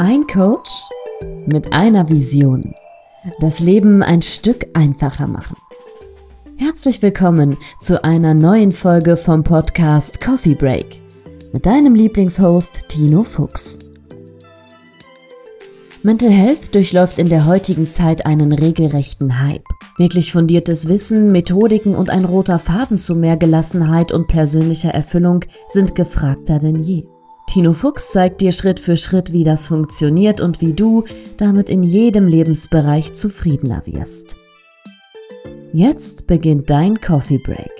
Ein Coach mit einer Vision. Das Leben ein Stück einfacher machen. Herzlich willkommen zu einer neuen Folge vom Podcast Coffee Break mit deinem Lieblingshost Tino Fuchs. Mental Health durchläuft in der heutigen Zeit einen regelrechten Hype. Wirklich fundiertes Wissen, Methodiken und ein roter Faden zu mehr Gelassenheit und persönlicher Erfüllung sind gefragter denn je. Tino Fuchs zeigt dir Schritt für Schritt, wie das funktioniert und wie du damit in jedem Lebensbereich zufriedener wirst. Jetzt beginnt dein Coffee Break.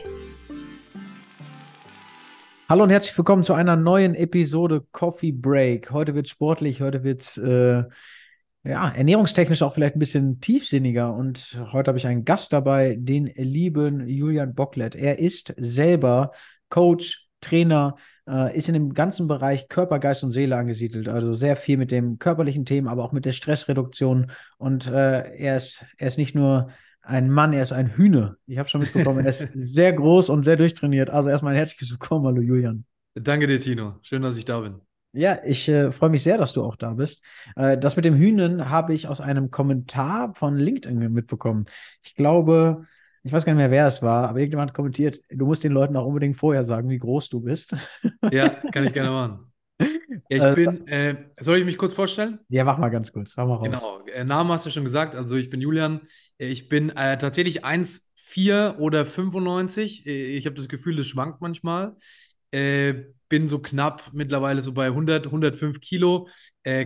Hallo und herzlich willkommen zu einer neuen Episode Coffee Break. Heute wird sportlich, heute wird äh, ja, ernährungstechnisch auch vielleicht ein bisschen tiefsinniger. Und heute habe ich einen Gast dabei, den lieben Julian Bocklet. Er ist selber Coach, Trainer, äh, ist in dem ganzen Bereich Körper, Geist und Seele angesiedelt. Also sehr viel mit dem körperlichen Themen, aber auch mit der Stressreduktion. Und äh, er, ist, er ist nicht nur ein Mann, er ist ein Hühner. Ich habe schon mitbekommen, er ist sehr groß und sehr durchtrainiert. Also erstmal ein herzliches Willkommen, hallo Julian. Danke dir, Tino. Schön, dass ich da bin. Ja, ich äh, freue mich sehr, dass du auch da bist. Äh, das mit dem Hühnen habe ich aus einem Kommentar von LinkedIn mitbekommen. Ich glaube, ich weiß gar nicht mehr, wer es war, aber irgendjemand kommentiert, du musst den Leuten auch unbedingt vorher sagen, wie groß du bist. Ja, kann ich gerne machen. Ja, ich äh, bin, äh, soll ich mich kurz vorstellen? Ja, mach mal ganz kurz, mal raus. Genau, äh, Namen hast du schon gesagt, also ich bin Julian, äh, ich bin äh, tatsächlich 1,4 oder 95, äh, ich habe das Gefühl, das schwankt manchmal, bin so knapp mittlerweile so bei 100, 105 Kilo,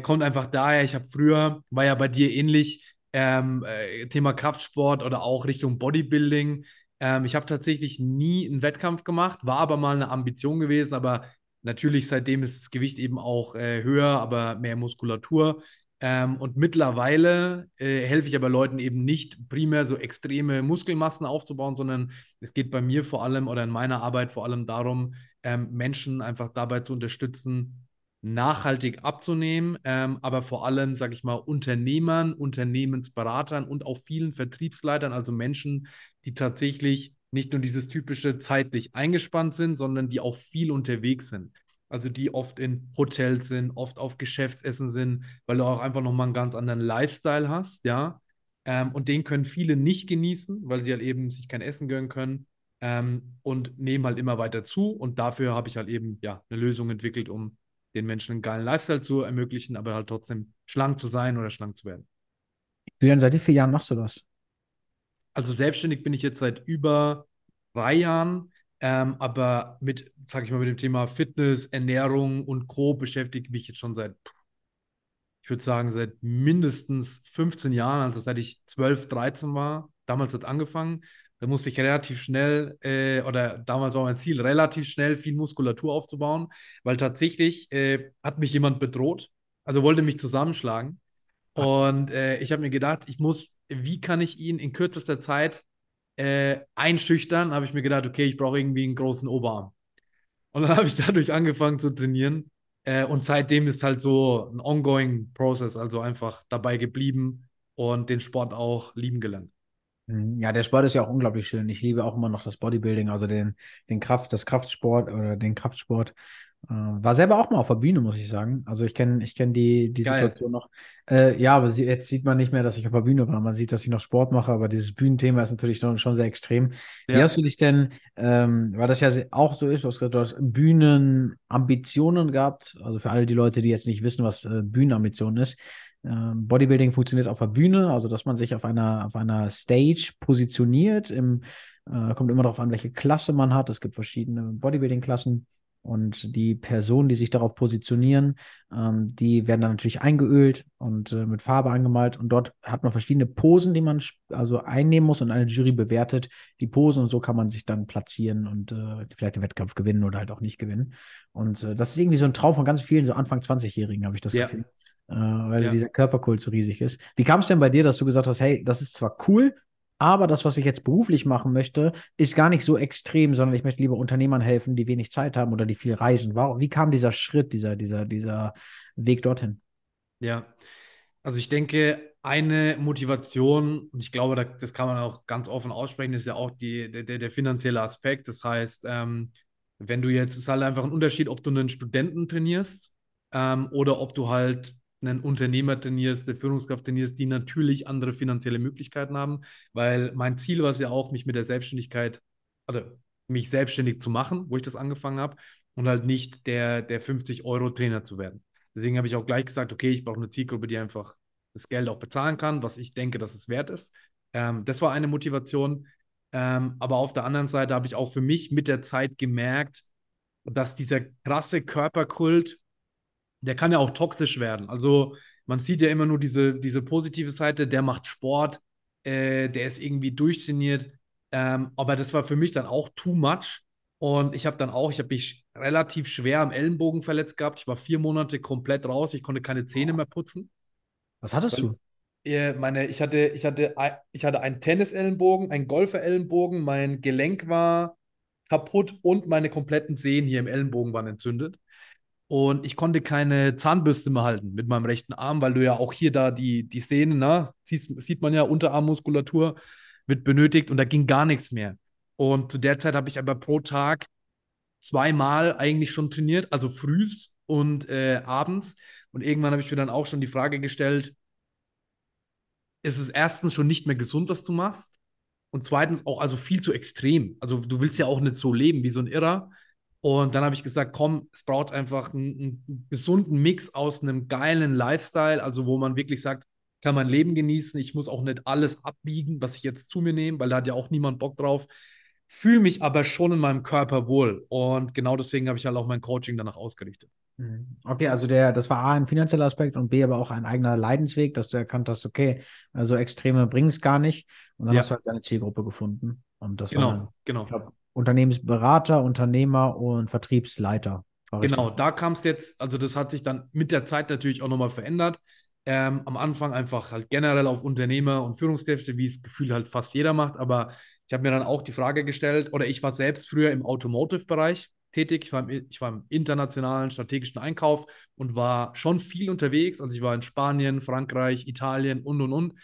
kommt einfach daher, ich habe früher, war ja bei dir ähnlich, ähm, äh, Thema Kraftsport oder auch Richtung Bodybuilding. Ähm, ich habe tatsächlich nie einen Wettkampf gemacht, war aber mal eine Ambition gewesen, aber natürlich seitdem ist das Gewicht eben auch äh, höher, aber mehr Muskulatur. Ähm, und mittlerweile äh, helfe ich aber Leuten eben nicht primär so extreme Muskelmassen aufzubauen, sondern es geht bei mir vor allem oder in meiner Arbeit vor allem darum, ähm, Menschen einfach dabei zu unterstützen, nachhaltig abzunehmen, ähm, aber vor allem, sage ich mal, Unternehmern, Unternehmensberatern und auch vielen Vertriebsleitern, also Menschen, die tatsächlich nicht nur dieses typische zeitlich eingespannt sind, sondern die auch viel unterwegs sind. Also die oft in Hotels sind, oft auf Geschäftsessen sind, weil du auch einfach nochmal einen ganz anderen Lifestyle hast, ja. Ähm, und den können viele nicht genießen, weil sie halt eben sich kein Essen gönnen können ähm, und nehmen halt immer weiter zu. Und dafür habe ich halt eben ja eine Lösung entwickelt, um den Menschen einen geilen Lifestyle zu ermöglichen, aber halt trotzdem schlank zu sein oder schlank zu werden. Julian, seit wie vielen Jahren machst du das? Also selbstständig bin ich jetzt seit über drei Jahren, ähm, aber mit, sag ich mal, mit dem Thema Fitness, Ernährung und Co. beschäftige ich mich jetzt schon seit, ich würde sagen, seit mindestens 15 Jahren, also seit ich 12, 13 war. Damals hat es angefangen. Da musste ich relativ schnell, äh, oder damals war mein Ziel, relativ schnell viel Muskulatur aufzubauen, weil tatsächlich äh, hat mich jemand bedroht, also wollte mich zusammenschlagen. Und äh, ich habe mir gedacht, ich muss, wie kann ich ihn in kürzester Zeit äh, einschüchtern? Habe ich mir gedacht, okay, ich brauche irgendwie einen großen Oberarm. Und dann habe ich dadurch angefangen zu trainieren. Äh, und seitdem ist halt so ein ongoing Process, also einfach dabei geblieben und den Sport auch lieben gelernt. Mhm. Ja, der Sport ist ja auch unglaublich schön. Ich liebe auch immer noch das Bodybuilding, also den, den Kraft, das Kraftsport oder den Kraftsport. Äh, war selber auch mal auf der Bühne, muss ich sagen. Also ich kenne ich kenn die, die Situation noch. Äh, ja, aber sie, jetzt sieht man nicht mehr, dass ich auf der Bühne war. Man sieht, dass ich noch Sport mache, aber dieses Bühnenthema ist natürlich schon, schon sehr extrem. Ja. Wie hast du dich denn, ähm, weil das ja auch so ist, hast, du hast Bühnenambitionen gehabt, also für alle die Leute, die jetzt nicht wissen, was äh, Bühnenambition ist, Bodybuilding funktioniert auf der Bühne, also dass man sich auf einer, auf einer Stage positioniert. Im, äh, kommt immer darauf an, welche Klasse man hat. Es gibt verschiedene Bodybuilding-Klassen. Und die Personen, die sich darauf positionieren, ähm, die werden dann natürlich eingeölt und äh, mit Farbe angemalt. Und dort hat man verschiedene Posen, die man also einnehmen muss und eine Jury bewertet die Posen und so kann man sich dann platzieren und äh, vielleicht den Wettkampf gewinnen oder halt auch nicht gewinnen. Und äh, das ist irgendwie so ein Traum von ganz vielen, so Anfang 20-Jährigen, habe ich das ja. Gefühl weil ja. dieser Körperkult so riesig ist. Wie kam es denn bei dir, dass du gesagt hast, hey, das ist zwar cool, aber das, was ich jetzt beruflich machen möchte, ist gar nicht so extrem, sondern ich möchte lieber Unternehmern helfen, die wenig Zeit haben oder die viel reisen. Warum, wie kam dieser Schritt, dieser, dieser, dieser Weg dorthin? Ja, also ich denke, eine Motivation, und ich glaube, das kann man auch ganz offen aussprechen, ist ja auch die, der, der finanzielle Aspekt. Das heißt, ähm, wenn du jetzt, es ist halt einfach ein Unterschied, ob du einen Studenten trainierst ähm, oder ob du halt einen Unternehmer trainierst, eine Führungskraft trainierst, die natürlich andere finanzielle Möglichkeiten haben, weil mein Ziel war es ja auch, mich mit der Selbstständigkeit, also mich selbstständig zu machen, wo ich das angefangen habe und halt nicht der, der 50-Euro-Trainer zu werden. Deswegen habe ich auch gleich gesagt, okay, ich brauche eine Zielgruppe, die einfach das Geld auch bezahlen kann, was ich denke, dass es wert ist. Ähm, das war eine Motivation. Ähm, aber auf der anderen Seite habe ich auch für mich mit der Zeit gemerkt, dass dieser krasse Körperkult, der kann ja auch toxisch werden. Also man sieht ja immer nur diese, diese positive Seite, der macht Sport, äh, der ist irgendwie durchtrainiert. Ähm, aber das war für mich dann auch too much. Und ich habe dann auch, ich habe mich relativ schwer am Ellenbogen verletzt gehabt. Ich war vier Monate komplett raus. Ich konnte keine Zähne mehr putzen. Was hattest du? Meine, ich hatte, ich hatte, ich hatte einen Tennisellenbogen, einen Golferellenbogen, mein Gelenk war kaputt und meine kompletten Sehnen hier im Ellenbogen waren entzündet. Und ich konnte keine Zahnbürste mehr halten mit meinem rechten Arm, weil du ja auch hier da die, die Sehnen, na, sieht, sieht man ja, Unterarmmuskulatur wird benötigt und da ging gar nichts mehr. Und zu der Zeit habe ich aber pro Tag zweimal eigentlich schon trainiert, also frühs und äh, abends. Und irgendwann habe ich mir dann auch schon die Frage gestellt, ist es erstens schon nicht mehr gesund, was du machst? Und zweitens auch also viel zu extrem. Also du willst ja auch nicht so leben wie so ein Irrer. Und dann habe ich gesagt, komm, es braucht einfach einen, einen, gesunden Mix aus einem geilen Lifestyle, also wo man wirklich sagt, kann mein Leben genießen. Ich muss auch nicht alles abbiegen, was ich jetzt zu mir nehme, weil da hat ja auch niemand Bock drauf. Fühle mich aber schon in meinem Körper wohl. Und genau deswegen habe ich halt auch mein Coaching danach ausgerichtet. Mhm. Okay, also der, das war A ein finanzieller Aspekt und B aber auch ein eigener Leidensweg, dass du erkannt hast, okay, also Extreme bringen es gar nicht. Und dann ja. hast du halt deine Zielgruppe gefunden. Und das genau, war genau. Glaub, Unternehmensberater, Unternehmer und Vertriebsleiter. Genau, da kam es jetzt, also das hat sich dann mit der Zeit natürlich auch nochmal verändert. Ähm, am Anfang einfach halt generell auf Unternehmer und Führungskräfte, wie es Gefühl halt fast jeder macht. Aber ich habe mir dann auch die Frage gestellt, oder ich war selbst früher im Automotive-Bereich tätig. Ich war, im, ich war im internationalen strategischen Einkauf und war schon viel unterwegs. Also ich war in Spanien, Frankreich, Italien und und und.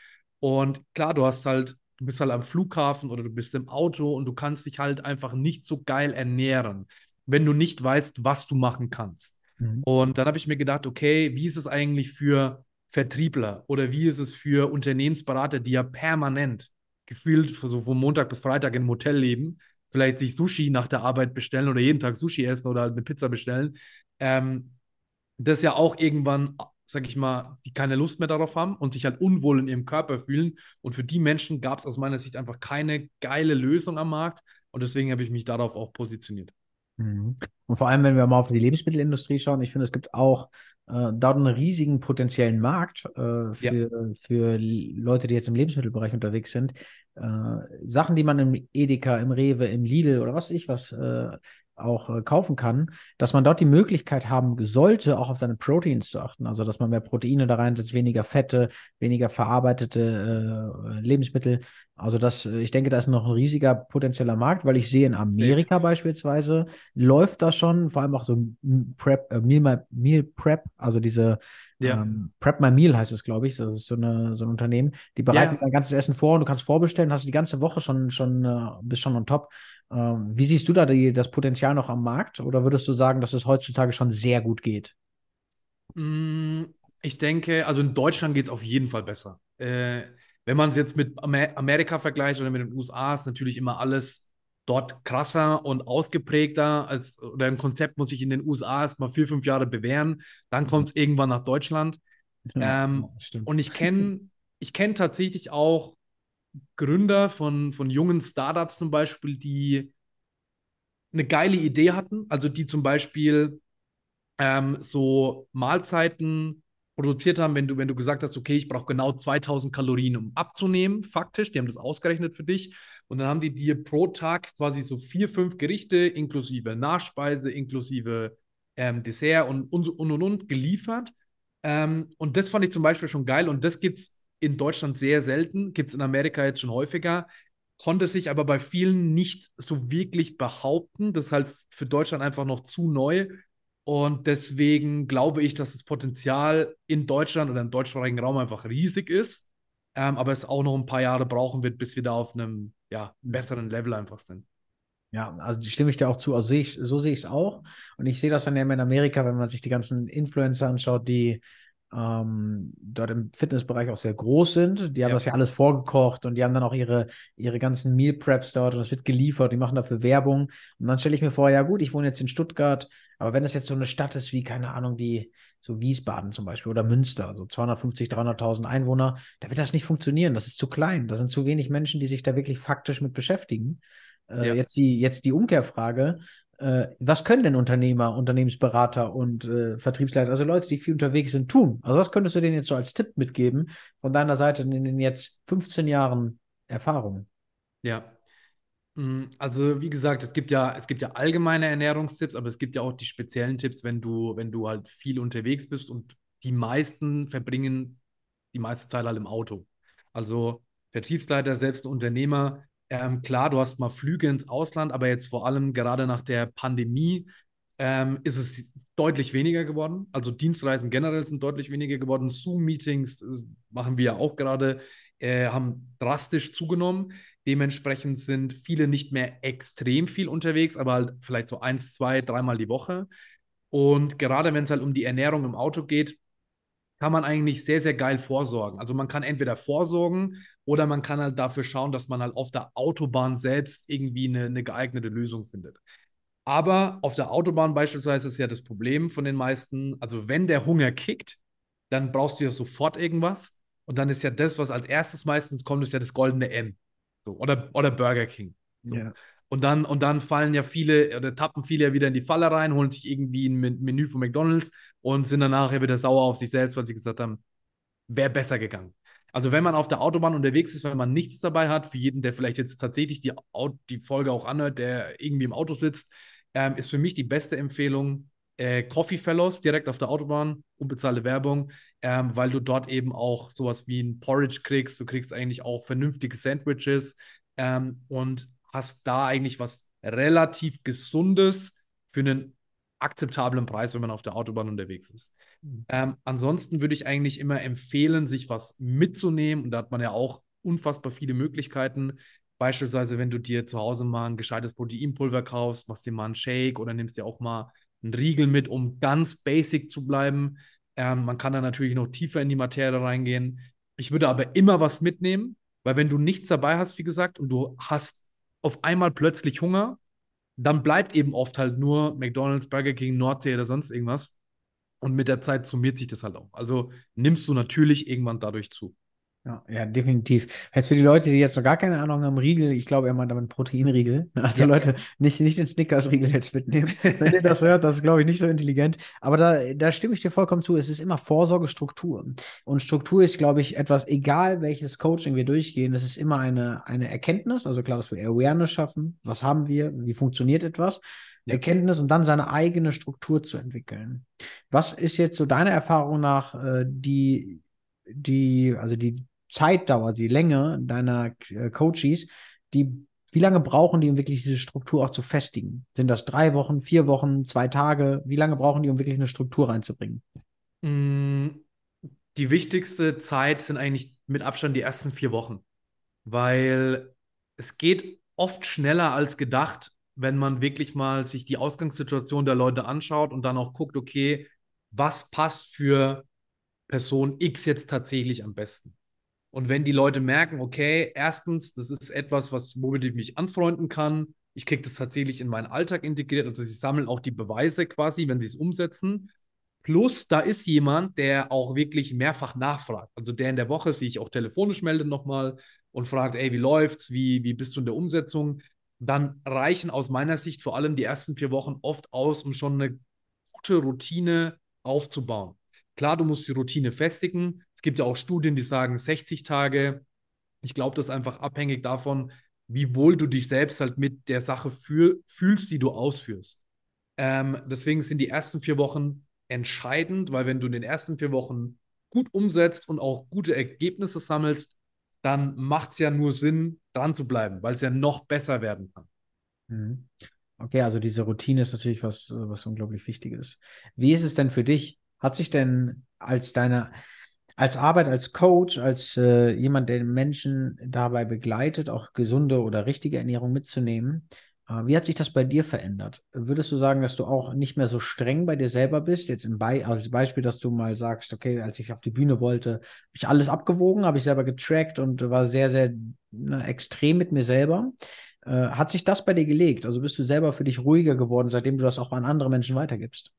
Und klar, du hast halt, du bist halt am Flughafen oder du bist im Auto und du kannst dich halt einfach nicht so geil ernähren, wenn du nicht weißt, was du machen kannst. Mhm. Und dann habe ich mir gedacht, okay, wie ist es eigentlich für Vertriebler oder wie ist es für Unternehmensberater, die ja permanent gefühlt so von Montag bis Freitag im Hotel leben vielleicht sich Sushi nach der Arbeit bestellen oder jeden Tag Sushi essen oder eine Pizza bestellen, ähm, das ja auch irgendwann, sag ich mal, die keine Lust mehr darauf haben und sich halt unwohl in ihrem Körper fühlen. Und für die Menschen gab es aus meiner Sicht einfach keine geile Lösung am Markt. Und deswegen habe ich mich darauf auch positioniert. Mhm. Und vor allem, wenn wir mal auf die Lebensmittelindustrie schauen, ich finde, es gibt auch äh, dort einen riesigen potenziellen Markt äh, für, ja. für Leute, die jetzt im Lebensmittelbereich unterwegs sind. Äh, Sachen, die man im Edeka, im Rewe, im Lidl oder was weiß ich was äh, auch äh, kaufen kann, dass man dort die Möglichkeit haben sollte, auch auf seine Proteins zu achten. Also, dass man mehr Proteine da reinsetzt, weniger Fette, weniger verarbeitete äh, Lebensmittel. Also, das, äh, ich denke, da ist noch ein riesiger potenzieller Markt, weil ich sehe in Amerika Safe. beispielsweise läuft das schon, vor allem auch so Prep, äh, Meal, Meal Prep, also diese ja. Ähm, Prep My Meal heißt es, glaube ich. Das ist so, eine, so ein Unternehmen. Die bereiten ja. dein ganzes Essen vor und du kannst vorbestellen, hast die ganze Woche schon, schon, äh, bist schon on top. Ähm, wie siehst du da die, das Potenzial noch am Markt oder würdest du sagen, dass es heutzutage schon sehr gut geht? Mm, ich denke, also in Deutschland geht es auf jeden Fall besser. Äh, wenn man es jetzt mit Amer Amerika vergleicht oder mit den USA, ist natürlich immer alles dort krasser und ausgeprägter als oder ein Konzept muss sich in den USA erstmal vier, fünf Jahre bewähren. Dann kommt es irgendwann nach Deutschland. Ja, ähm, und ich kenne ich kenn tatsächlich auch Gründer von, von jungen Startups zum Beispiel, die eine geile Idee hatten, also die zum Beispiel ähm, so Mahlzeiten produziert haben, wenn du, wenn du gesagt hast, okay, ich brauche genau 2000 Kalorien, um abzunehmen, faktisch, die haben das ausgerechnet für dich. Und dann haben die dir pro Tag quasi so vier, fünf Gerichte inklusive Nachspeise, inklusive ähm, Dessert und, und, und, und, geliefert. Ähm, und das fand ich zum Beispiel schon geil. Und das gibt es in Deutschland sehr selten, gibt es in Amerika jetzt schon häufiger, konnte sich aber bei vielen nicht so wirklich behaupten. Das ist halt für Deutschland einfach noch zu neu. Und deswegen glaube ich, dass das Potenzial in Deutschland oder im deutschsprachigen Raum einfach riesig ist. Ähm, aber es auch noch ein paar Jahre brauchen wird, bis wir da auf einem ja, besseren Level einfach sind. Ja, also stimme ich dir auch zu. Also sehe ich, so sehe ich es auch. Und ich sehe das dann ja in Amerika, wenn man sich die ganzen Influencer anschaut, die ähm, dort im Fitnessbereich auch sehr groß sind. Die haben ja. das ja alles vorgekocht und die haben dann auch ihre, ihre ganzen Meal Preps dort und es wird geliefert, die machen dafür Werbung. Und dann stelle ich mir vor, ja gut, ich wohne jetzt in Stuttgart, aber wenn es jetzt so eine Stadt ist wie, keine Ahnung, die, so Wiesbaden zum Beispiel oder Münster, so 250, 300.000 Einwohner, da wird das nicht funktionieren. Das ist zu klein. Da sind zu wenig Menschen, die sich da wirklich faktisch mit beschäftigen. Äh, ja. jetzt, die, jetzt die Umkehrfrage was können denn Unternehmer, Unternehmensberater und äh, Vertriebsleiter, also Leute, die viel unterwegs sind, tun? Also was könntest du denen jetzt so als Tipp mitgeben von deiner Seite in den jetzt 15 Jahren Erfahrung? Ja. Mm, also wie gesagt, es gibt ja, es gibt ja allgemeine Ernährungstipps, aber es gibt ja auch die speziellen Tipps, wenn du, wenn du halt viel unterwegs bist und die meisten verbringen die meiste Zeit halt im Auto. Also Vertriebsleiter, selbst Unternehmer, ähm, klar, du hast mal Flüge ins Ausland, aber jetzt vor allem gerade nach der Pandemie ähm, ist es deutlich weniger geworden. Also Dienstreisen generell sind deutlich weniger geworden. Zoom-Meetings äh, machen wir ja auch gerade, äh, haben drastisch zugenommen. Dementsprechend sind viele nicht mehr extrem viel unterwegs, aber halt vielleicht so eins, zwei, dreimal die Woche. Und gerade wenn es halt um die Ernährung im Auto geht, kann man eigentlich sehr, sehr geil vorsorgen. Also man kann entweder vorsorgen oder man kann halt dafür schauen, dass man halt auf der Autobahn selbst irgendwie eine, eine geeignete Lösung findet. Aber auf der Autobahn beispielsweise ist ja das Problem von den meisten, also wenn der Hunger kickt, dann brauchst du ja sofort irgendwas. Und dann ist ja das, was als erstes meistens kommt, ist ja das goldene M. So, oder, oder Burger King. So. Yeah. Und dann, und dann fallen ja viele oder tappen viele ja wieder in die Falle rein, holen sich irgendwie ein Menü von McDonalds und sind danach ja wieder sauer auf sich selbst, weil sie gesagt haben, wäre besser gegangen. Also wenn man auf der Autobahn unterwegs ist, wenn man nichts dabei hat, für jeden, der vielleicht jetzt tatsächlich die, die Folge auch anhört, der irgendwie im Auto sitzt, ähm, ist für mich die beste Empfehlung äh, Coffee Fellows direkt auf der Autobahn, unbezahlte Werbung, ähm, weil du dort eben auch sowas wie ein Porridge kriegst. Du kriegst eigentlich auch vernünftige Sandwiches ähm, und hast da eigentlich was relativ Gesundes für einen akzeptablen Preis, wenn man auf der Autobahn unterwegs ist. Mhm. Ähm, ansonsten würde ich eigentlich immer empfehlen, sich was mitzunehmen. Und da hat man ja auch unfassbar viele Möglichkeiten. Beispielsweise, wenn du dir zu Hause mal ein gescheites Proteinpulver kaufst, machst dir mal einen Shake oder nimmst dir auch mal einen Riegel mit, um ganz basic zu bleiben. Ähm, man kann da natürlich noch tiefer in die Materie reingehen. Ich würde aber immer was mitnehmen, weil wenn du nichts dabei hast, wie gesagt, und du hast auf einmal plötzlich Hunger, dann bleibt eben oft halt nur McDonald's, Burger King, Nordsee oder sonst irgendwas. Und mit der Zeit summiert sich das halt auch. Also nimmst du natürlich irgendwann dadurch zu. Ja, ja, definitiv. Heißt für die Leute, die jetzt noch gar keine Ahnung haben, Riegel, ich glaube, er meint damit Proteinriegel. Also ja. Leute, nicht, nicht den Snickers-Riegel jetzt mitnehmen. Wenn ihr das hört, das ist, glaube ich, nicht so intelligent. Aber da, da stimme ich dir vollkommen zu. Es ist immer Vorsorgestruktur. Und Struktur ist, glaube ich, etwas, egal welches Coaching wir durchgehen, es ist immer eine, eine Erkenntnis. Also klar, dass wir Awareness schaffen. Was haben wir? Wie funktioniert etwas? Erkenntnis und dann seine eigene Struktur zu entwickeln. Was ist jetzt so deiner Erfahrung nach äh, die die, also die Zeitdauer, die Länge deiner äh, Coaches, die, wie lange brauchen die, um wirklich diese Struktur auch zu festigen? Sind das drei Wochen, vier Wochen, zwei Tage? Wie lange brauchen die, um wirklich eine Struktur reinzubringen? Mm, die wichtigste Zeit sind eigentlich mit Abstand die ersten vier Wochen, weil es geht oft schneller als gedacht, wenn man wirklich mal sich die Ausgangssituation der Leute anschaut und dann auch guckt, okay, was passt für Person X jetzt tatsächlich am besten. Und wenn die Leute merken, okay, erstens, das ist etwas, was, womit ich mich anfreunden kann, ich kriege das tatsächlich in meinen Alltag integriert, also sie sammeln auch die Beweise quasi, wenn sie es umsetzen. Plus, da ist jemand, der auch wirklich mehrfach nachfragt. Also der in der Woche sich auch telefonisch meldet nochmal und fragt, ey, wie läuft's? Wie, wie bist du in der Umsetzung? Dann reichen aus meiner Sicht vor allem die ersten vier Wochen oft aus, um schon eine gute Routine aufzubauen. Klar, du musst die Routine festigen. Es gibt ja auch Studien, die sagen 60 Tage. Ich glaube, das ist einfach abhängig davon, wie wohl du dich selbst halt mit der Sache fühl fühlst, die du ausführst. Ähm, deswegen sind die ersten vier Wochen entscheidend, weil wenn du in den ersten vier Wochen gut umsetzt und auch gute Ergebnisse sammelst, dann macht es ja nur Sinn, dran zu bleiben, weil es ja noch besser werden kann. Mhm. Okay, also diese Routine ist natürlich was, was unglaublich Wichtiges. Wie ist es denn für dich? Hat sich denn als deine, als Arbeit, als Coach, als äh, jemand, der Menschen dabei begleitet, auch gesunde oder richtige Ernährung mitzunehmen, Äh, wie hat sich das bei dir verändert? Würdest du sagen, dass du auch nicht mehr so streng bei dir selber bist? Jetzt im Be als Beispiel, dass du mal sagst, okay, als ich auf die Bühne wollte, habe ich alles abgewogen, habe ich selber getrackt und war sehr, sehr na, extrem mit mir selber. Äh, hat sich das bei dir gelegt? Also bist du selber für dich ruhiger geworden, seitdem du das auch an andere Menschen weitergibst?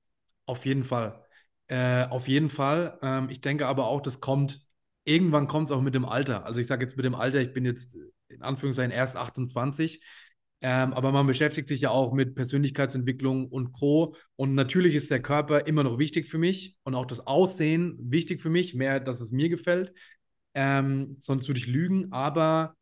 Auf jeden Fall. Äh, auf jeden Fall. Ähm, ich denke aber auch, das kommt, irgendwann kommt es auch mit dem Alter. Also ich sage jetzt mit dem Alter, ich bin jetzt in Anführungszeichen erst 28 ähm, aber man beschäftigt sich ja auch mit Persönlichkeitsentwicklung und Co. Und natürlich ist der Körper immer noch wichtig für mich und auch das Aussehen wichtig für mich, mehr, dass es mir gefällt. Ähm, sonst würde ich lügen, aber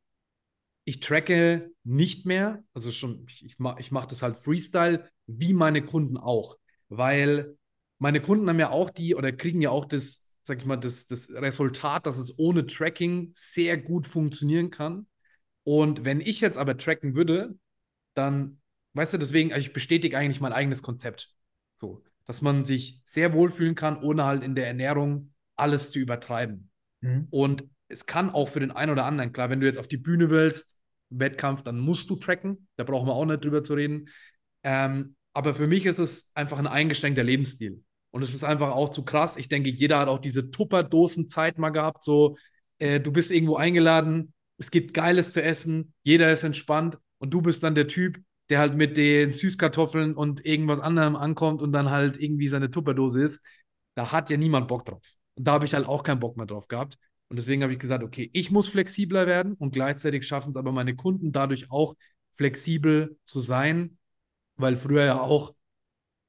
ich tracke nicht mehr, also schon, ich, ich mache ich mach das halt Freestyle, wie meine Kunden auch. Weil meine Kunden haben ja auch die oder kriegen ja auch das, sag ich mal, das, das Resultat, dass es ohne Tracking sehr gut funktionieren kann. Und wenn ich jetzt aber tracken würde, dann, weißt du, deswegen, also ich bestätige eigentlich mein eigenes Konzept. So, dass man sich sehr wohlfühlen kann, ohne halt in der Ernährung alles zu übertreiben. Mhm. Und es kann auch für den einen oder anderen, klar, wenn du jetzt auf die Bühne willst, Wettkampf, dann musst du tracken. Da brauchen wir auch nicht drüber zu reden. Ähm, aber für mich ist es einfach ein eingeschränkter Lebensstil. Und es ist einfach auch zu krass. Ich denke, jeder hat auch diese Tupperdosen-Zeit mal gehabt. So, äh, du bist irgendwo eingeladen, es gibt Geiles zu essen, jeder ist entspannt und du bist dann der Typ, der halt mit den Süßkartoffeln und irgendwas anderem ankommt und dann halt irgendwie seine Tupperdose ist. Da hat ja niemand Bock drauf. Und da habe ich halt auch keinen Bock mehr drauf gehabt. Und deswegen habe ich gesagt, okay, ich muss flexibler werden und gleichzeitig schaffen es aber meine Kunden dadurch auch flexibel zu sein, weil früher ja auch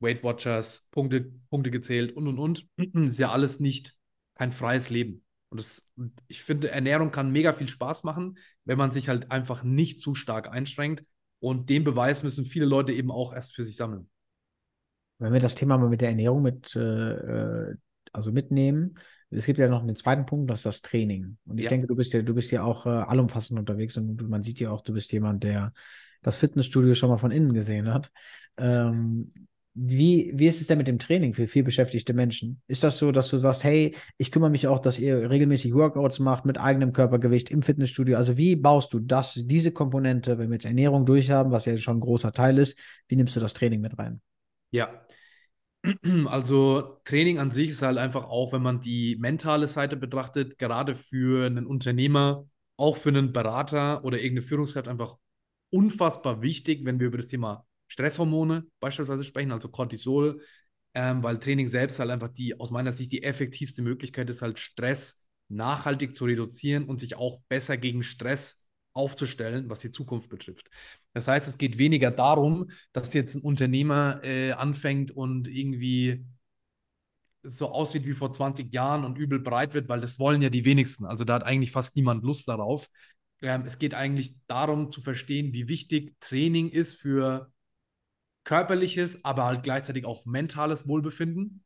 Weight Watchers, Punkte, Punkte gezählt und und und. ist ja alles nicht kein freies Leben. Und das, ich finde, Ernährung kann mega viel Spaß machen, wenn man sich halt einfach nicht zu stark einschränkt. Und den Beweis müssen viele Leute eben auch erst für sich sammeln. Wenn wir das Thema mal mit der Ernährung mit, äh, äh also mitnehmen, es gibt ja noch einen zweiten Punkt, das ist das Training. Und ich ja. denke, du bist ja, du bist ja auch äh, allumfassend unterwegs und man sieht ja auch, du bist jemand, der das Fitnessstudio schon mal von innen gesehen hat. Ähm, wie, wie ist es denn mit dem Training für viel beschäftigte Menschen? Ist das so, dass du sagst, hey, ich kümmere mich auch, dass ihr regelmäßig Workouts macht mit eigenem Körpergewicht im Fitnessstudio? Also wie baust du das, diese Komponente, wenn wir jetzt Ernährung durchhaben, was ja schon ein großer Teil ist, wie nimmst du das Training mit rein? Ja, also Training an sich ist halt einfach auch, wenn man die mentale Seite betrachtet, gerade für einen Unternehmer, auch für einen Berater oder irgendeine Führungskraft einfach unfassbar wichtig, wenn wir über das Thema Stresshormone beispielsweise sprechen, also Cortisol, ähm, weil Training selbst halt einfach die, aus meiner Sicht, die effektivste Möglichkeit ist, halt Stress nachhaltig zu reduzieren und sich auch besser gegen Stress aufzustellen, was die Zukunft betrifft. Das heißt, es geht weniger darum, dass jetzt ein Unternehmer äh, anfängt und irgendwie so aussieht wie vor 20 Jahren und übel breit wird, weil das wollen ja die wenigsten. Also da hat eigentlich fast niemand Lust darauf. Ähm, es geht eigentlich darum zu verstehen, wie wichtig Training ist für körperliches, aber halt gleichzeitig auch mentales Wohlbefinden,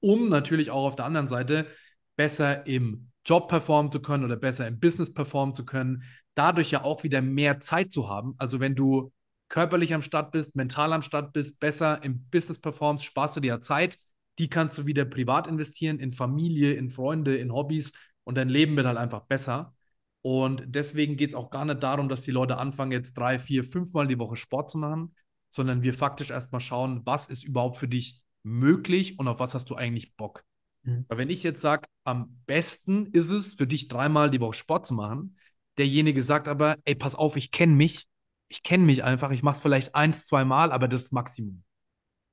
um natürlich auch auf der anderen Seite besser im Job performen zu können oder besser im Business performen zu können, dadurch ja auch wieder mehr Zeit zu haben. Also wenn du körperlich am Start bist, mental am Start bist, besser im Business performst, sparst du dir ja Zeit, die kannst du wieder privat investieren, in Familie, in Freunde, in Hobbys und dein Leben wird halt einfach besser. Und deswegen geht es auch gar nicht darum, dass die Leute anfangen, jetzt drei, vier, fünfmal die Woche Sport zu machen, sondern wir faktisch erstmal schauen, was ist überhaupt für dich möglich und auf was hast du eigentlich Bock. Mhm. Weil wenn ich jetzt sage, am besten ist es für dich dreimal die Woche Sport zu machen, derjenige sagt aber, ey, pass auf, ich kenne mich, ich kenne mich einfach, ich mache es vielleicht eins, zwei Mal, aber das ist Maximum.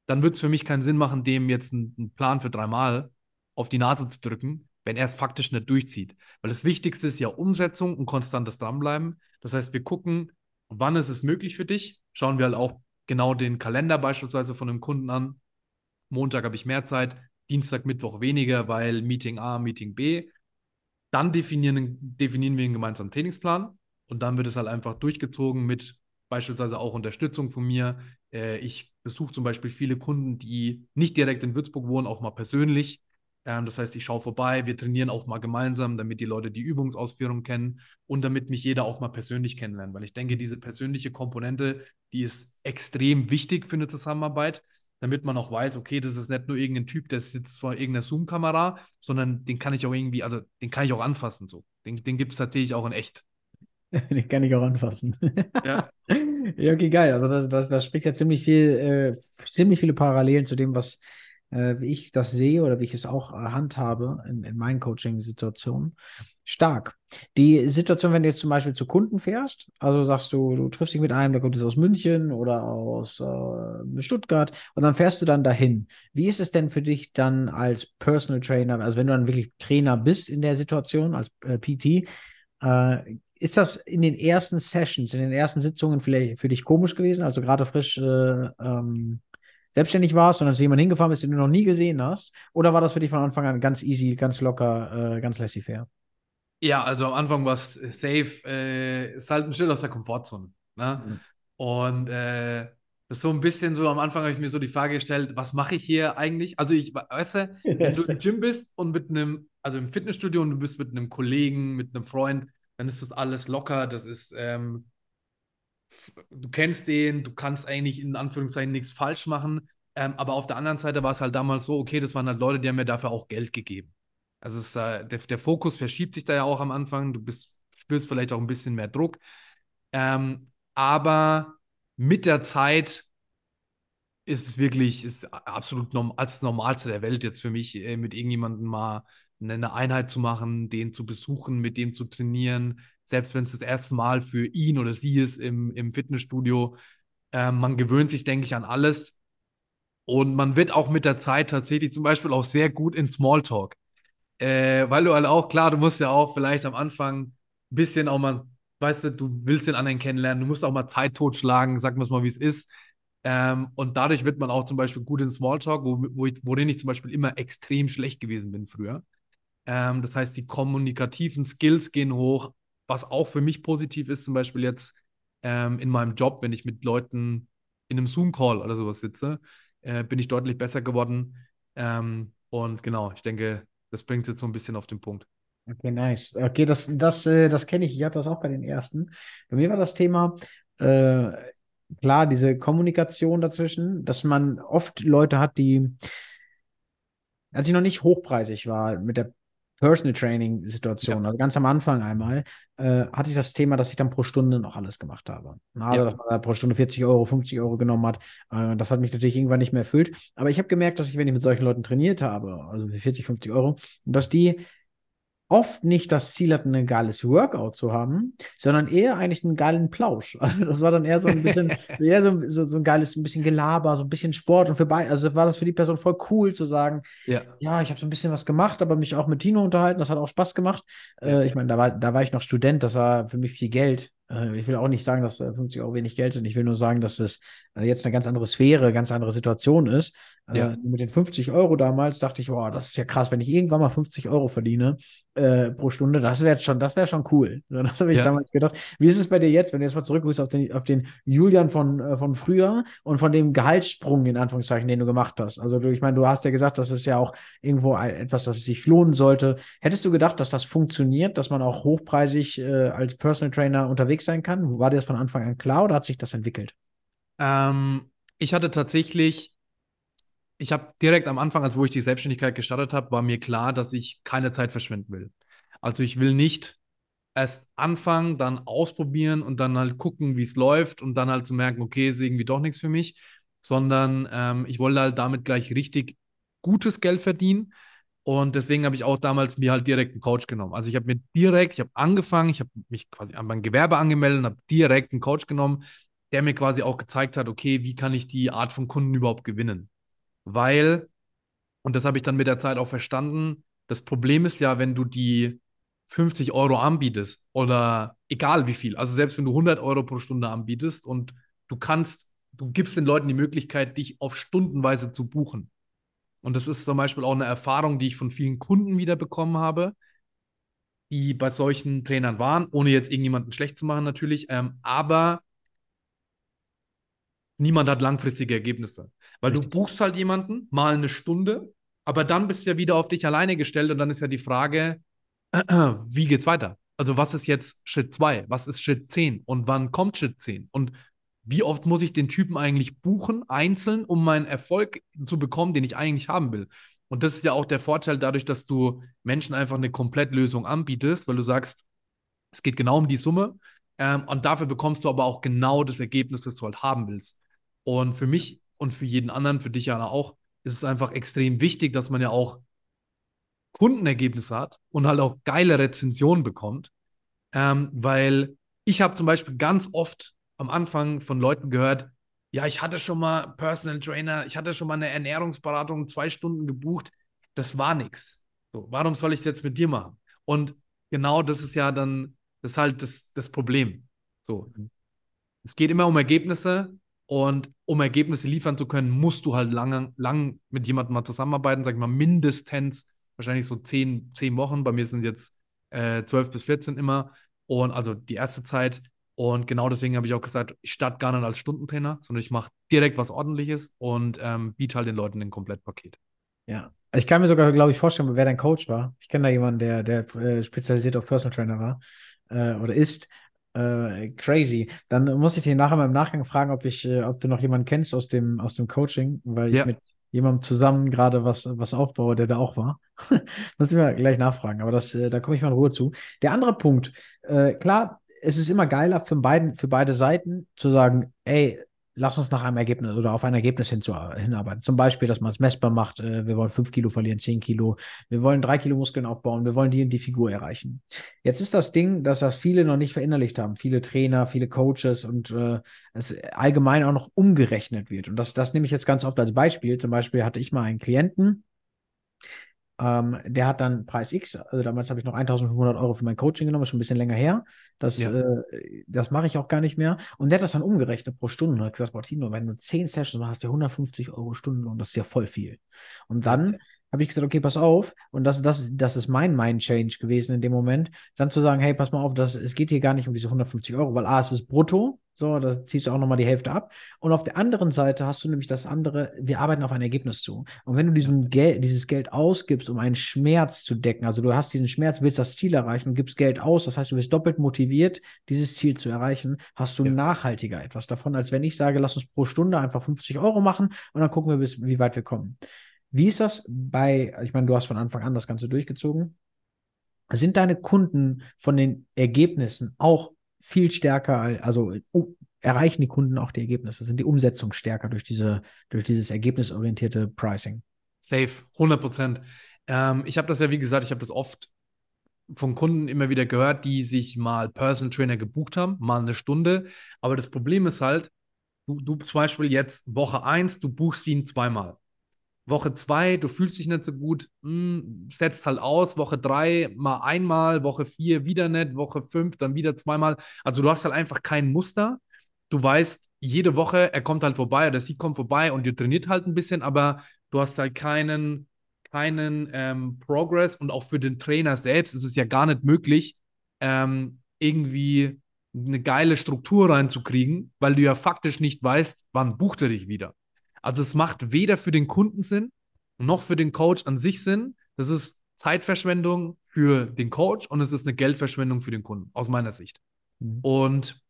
Dann wird es für mich keinen Sinn machen, dem jetzt einen, einen Plan für dreimal auf die Nase zu drücken, wenn er es faktisch nicht durchzieht. Weil das Wichtigste ist ja Umsetzung und konstantes Dranbleiben. Das heißt, wir gucken, wann ist es möglich für dich, schauen wir halt auch genau den Kalender beispielsweise von einem Kunden an. Montag habe ich mehr Zeit, Dienstag, Mittwoch weniger, weil Meeting A, Meeting B. Dann definieren, definieren wir einen gemeinsamen Trainingsplan und dann wird es halt einfach durchgezogen mit beispielsweise auch Unterstützung von mir. Äh, ich besuche zum Beispiel viele Kunden, die nicht direkt in Würzburg wohnen, auch mal persönlich. Ähm, das heißt, ich schaue vorbei, wir trainieren auch mal gemeinsam, damit die Leute die Übungsausführung kennen und damit mich jeder auch mal persönlich kennenlernt. Weil ich denke, diese persönliche Komponente, die ist extrem wichtig für eine Zusammenarbeit, damit man auch weiß, okay, das ist nicht nur irgendein Typ, der sitzt vor irgendeiner Zoom-Kamera, sondern den kann ich auch irgendwie, also den kann ich auch anfassen. So. Den, den gibt es tatsächlich auch in echt. Den kann ich auch anfassen. Ja. Ja, okay, geil. Also das, das, das spricht ja ziemlich viel, äh, ziemlich viele Parallelen zu dem, was äh, wie ich das sehe oder wie ich es auch äh, handhabe in, in meinen Coaching-Situationen. Stark. Die Situation, wenn du jetzt zum Beispiel zu Kunden fährst, also sagst du, du triffst dich mit einem, der kommt jetzt aus München oder aus äh, Stuttgart und dann fährst du dann dahin. Wie ist es denn für dich dann als Personal Trainer, also wenn du dann wirklich Trainer bist in der Situation, als äh, PT, äh, ist das in den ersten Sessions, in den ersten Sitzungen vielleicht für dich komisch gewesen? Also gerade frisch äh, ähm, selbstständig warst, sondern zu jemandem hingefahren bist, den du noch nie gesehen hast? Oder war das für dich von Anfang an ganz easy, ganz locker, äh, ganz laissez-faire? Ja, also am Anfang war es safe, äh, ist halt ein Schritt aus der Komfortzone. Ne? Mhm. Und äh, das ist so ein bisschen so, am Anfang habe ich mir so die Frage gestellt, was mache ich hier eigentlich? Also ich, weißt du, wenn du im Gym bist und mit einem, also im Fitnessstudio und du bist mit einem Kollegen, mit einem Freund, dann ist das alles locker, das ist, ähm, du kennst den, du kannst eigentlich in Anführungszeichen nichts falsch machen. Ähm, aber auf der anderen Seite war es halt damals so, okay, das waren halt Leute, die haben mir dafür auch Geld gegeben. Also es, äh, der, der, Fokus verschiebt sich da ja auch am Anfang. Du bist, spürst vielleicht auch ein bisschen mehr Druck. Ähm, aber mit der Zeit ist es wirklich ist absolut norm als das Normalste der Welt jetzt für mich, äh, mit irgendjemandem mal eine Einheit zu machen, den zu besuchen, mit dem zu trainieren, selbst wenn es das erste Mal für ihn oder sie ist im, im Fitnessstudio. Äh, man gewöhnt sich, denke ich, an alles. Und man wird auch mit der Zeit tatsächlich zum Beispiel auch sehr gut in Smalltalk. Äh, weil du halt auch, klar, du musst ja auch vielleicht am Anfang ein bisschen auch mal, weißt du, du willst den anderen kennenlernen, du musst auch mal Zeit totschlagen, sag mal, wie es ist. Ähm, und dadurch wird man auch zum Beispiel gut in Smalltalk, wo, wo ich, worin ich zum Beispiel immer extrem schlecht gewesen bin früher. Ähm, das heißt, die kommunikativen Skills gehen hoch, was auch für mich positiv ist, zum Beispiel jetzt ähm, in meinem Job, wenn ich mit Leuten in einem Zoom-Call oder sowas sitze, äh, bin ich deutlich besser geworden. Ähm, und genau, ich denke, das bringt es jetzt so ein bisschen auf den Punkt. Okay, nice. Okay, das, das, äh, das kenne ich. Ich hatte das auch bei den ersten. Bei mir war das Thema, äh, klar, diese Kommunikation dazwischen, dass man oft Leute hat, die, als ich noch nicht hochpreisig war mit der Personal Training Situation, ja. also ganz am Anfang einmal, äh, hatte ich das Thema, dass ich dann pro Stunde noch alles gemacht habe. Also, ja. dass man da pro Stunde 40 Euro, 50 Euro genommen hat. Äh, das hat mich natürlich irgendwann nicht mehr erfüllt. Aber ich habe gemerkt, dass ich, wenn ich mit solchen Leuten trainiert habe, also für 40, 50 Euro, dass die oft nicht das Ziel hatten, ein geiles Workout zu haben, sondern eher eigentlich einen geilen Plausch. Also das war dann eher so ein bisschen, eher so, so, so, ein geiles, ein bisschen Gelaber, so ein bisschen Sport und für beide, also war das für die Person voll cool zu sagen, ja, ja ich habe so ein bisschen was gemacht, aber mich auch mit Tino unterhalten, das hat auch Spaß gemacht. Äh, ich meine, da war, da war ich noch Student, das war für mich viel Geld. Äh, ich will auch nicht sagen, dass 50 äh, Euro wenig Geld sind. Ich will nur sagen, dass das äh, jetzt eine ganz andere Sphäre, ganz andere Situation ist. Ja. mit den 50 Euro damals dachte ich, boah, das ist ja krass, wenn ich irgendwann mal 50 Euro verdiene äh, pro Stunde, das wäre schon, das wäre schon cool. Das habe ich ja. damals gedacht. Wie ist es bei dir jetzt, wenn du jetzt mal zurückgehst auf den, auf den Julian von, äh, von früher und von dem Gehaltssprung in Anführungszeichen, den du gemacht hast? Also du, ich meine, du hast ja gesagt, das ist ja auch irgendwo etwas, das sich lohnen sollte. Hättest du gedacht, dass das funktioniert, dass man auch hochpreisig äh, als Personal Trainer unterwegs sein kann? War dir das von Anfang an klar oder hat sich das entwickelt? Ähm, ich hatte tatsächlich ich habe direkt am Anfang, als wo ich die Selbstständigkeit gestartet habe, war mir klar, dass ich keine Zeit verschwenden will. Also ich will nicht erst anfangen, dann ausprobieren und dann halt gucken, wie es läuft und dann halt zu merken, okay, ist irgendwie doch nichts für mich, sondern ähm, ich wollte halt damit gleich richtig gutes Geld verdienen. Und deswegen habe ich auch damals mir halt direkt einen Coach genommen. Also ich habe mir direkt, ich habe angefangen, ich habe mich quasi an mein Gewerbe angemeldet und habe direkt einen Coach genommen, der mir quasi auch gezeigt hat, okay, wie kann ich die Art von Kunden überhaupt gewinnen? Weil, und das habe ich dann mit der Zeit auch verstanden, das Problem ist ja, wenn du die 50 Euro anbietest oder egal wie viel, also selbst wenn du 100 Euro pro Stunde anbietest und du kannst, du gibst den Leuten die Möglichkeit, dich auf Stundenweise zu buchen. Und das ist zum Beispiel auch eine Erfahrung, die ich von vielen Kunden wieder bekommen habe, die bei solchen Trainern waren, ohne jetzt irgendjemanden schlecht zu machen natürlich, ähm, aber niemand hat langfristige Ergebnisse. Weil Richtig. du buchst halt jemanden mal eine Stunde, aber dann bist du ja wieder auf dich alleine gestellt und dann ist ja die Frage, wie geht's weiter? Also was ist jetzt Schritt 2? Was ist Schritt 10? Und wann kommt Schritt 10? Und wie oft muss ich den Typen eigentlich buchen, einzeln, um meinen Erfolg zu bekommen, den ich eigentlich haben will? Und das ist ja auch der Vorteil dadurch, dass du Menschen einfach eine Komplettlösung anbietest, weil du sagst, es geht genau um die Summe. Ähm, und dafür bekommst du aber auch genau das Ergebnis, das du halt haben willst. Und für mich und für jeden anderen, für dich ja auch, ist es einfach extrem wichtig, dass man ja auch Kundenergebnisse hat und halt auch geile Rezensionen bekommt. Ähm, weil ich habe zum Beispiel ganz oft am Anfang von Leuten gehört, ja, ich hatte schon mal Personal Trainer, ich hatte schon mal eine Ernährungsberatung zwei Stunden gebucht, das war nichts. So, warum soll ich es jetzt mit dir machen? Und genau das ist ja dann, das ist halt das, das Problem. So. Es geht immer um Ergebnisse und um Ergebnisse liefern zu können, musst du halt lang, lang mit jemandem mal zusammenarbeiten, sag ich mal, mindestens wahrscheinlich so zehn, zehn Wochen. Bei mir sind jetzt äh, 12 bis 14 immer. Und also die erste Zeit. Und genau deswegen habe ich auch gesagt, ich starte gar nicht als Stundentrainer, sondern ich mache direkt was Ordentliches und ähm, biete halt den Leuten ein Komplettpaket. Ja, ich kann mir sogar, glaube ich, vorstellen, wer dein Coach war. Ich kenne da jemanden, der, der äh, spezialisiert auf Personal Trainer war äh, oder ist. Äh, crazy. Dann muss ich dich nachher mal im Nachgang fragen, ob ich, äh, ob du noch jemanden kennst aus dem, aus dem Coaching, weil ja. ich mit jemandem zusammen gerade was, was aufbaue, der da auch war. muss ich mir gleich nachfragen, aber das, äh, da komme ich mal in Ruhe zu. Der andere Punkt, äh, klar, es ist immer geiler für, beiden, für beide Seiten zu sagen, ey, lass uns nach einem Ergebnis oder auf ein Ergebnis hinarbeiten. Zum Beispiel, dass man es messbar macht. Äh, wir wollen fünf Kilo verlieren, zehn Kilo. Wir wollen drei Kilo Muskeln aufbauen. Wir wollen die und die Figur erreichen. Jetzt ist das Ding, dass das viele noch nicht verinnerlicht haben. Viele Trainer, viele Coaches und äh, es allgemein auch noch umgerechnet wird. Und das, das nehme ich jetzt ganz oft als Beispiel. Zum Beispiel hatte ich mal einen Klienten, ähm, der hat dann Preis X, also damals habe ich noch 1500 Euro für mein Coaching genommen, ist schon ein bisschen länger her. Das, ja. äh, das mache ich auch gar nicht mehr. Und der hat das dann umgerechnet pro Stunde und hat gesagt, Tino, wenn du 10 Sessions machst, hast du 150 Euro Stunden und das ist ja voll viel. Und dann habe ich gesagt, okay, pass auf. Und das, das, das ist mein Mind-Change gewesen in dem Moment. Dann zu sagen, hey, pass mal auf, das, es geht hier gar nicht um diese 150 Euro, weil A, es ist brutto, so, da ziehst du auch nochmal die Hälfte ab. Und auf der anderen Seite hast du nämlich das andere, wir arbeiten auf ein Ergebnis zu. Und wenn du diesen Geld, dieses Geld ausgibst, um einen Schmerz zu decken, also du hast diesen Schmerz, willst das Ziel erreichen und gibst Geld aus, das heißt, du bist doppelt motiviert, dieses Ziel zu erreichen, hast du ja. nachhaltiger etwas davon, als wenn ich sage, lass uns pro Stunde einfach 50 Euro machen und dann gucken wir, bis, wie weit wir kommen. Wie ist das bei, ich meine, du hast von Anfang an das Ganze durchgezogen. Sind deine Kunden von den Ergebnissen auch viel stärker, also erreichen die Kunden auch die Ergebnisse, sind die Umsetzung stärker durch, diese, durch dieses ergebnisorientierte Pricing. Safe, 100 Prozent. Ähm, ich habe das ja, wie gesagt, ich habe das oft von Kunden immer wieder gehört, die sich mal Personal Trainer gebucht haben, mal eine Stunde. Aber das Problem ist halt, du, du zum Beispiel jetzt Woche 1, du buchst ihn zweimal. Woche zwei, du fühlst dich nicht so gut, mh, hm, setzt halt aus. Woche drei mal einmal, Woche vier wieder nicht, Woche fünf dann wieder zweimal. Also du hast halt einfach kein Muster. Du weißt, jede Woche, er kommt halt vorbei oder sie kommt vorbei und ihr trainiert halt ein bisschen, aber du hast halt keinen, keinen ähm, Progress und auch für den Trainer selbst ist es ja gar nicht möglich, ähm, irgendwie eine geile Struktur reinzukriegen, weil du ja faktisch nicht weißt, wann bucht er dich wieder. Also es macht weder für den Kunden Sinn, noch für den Coach an sich Sinn. Das ist Zeitverschwendung für den Coach und es ist eine Geldverschwendung für den Kunden, aus meiner Sicht. Mhm. Und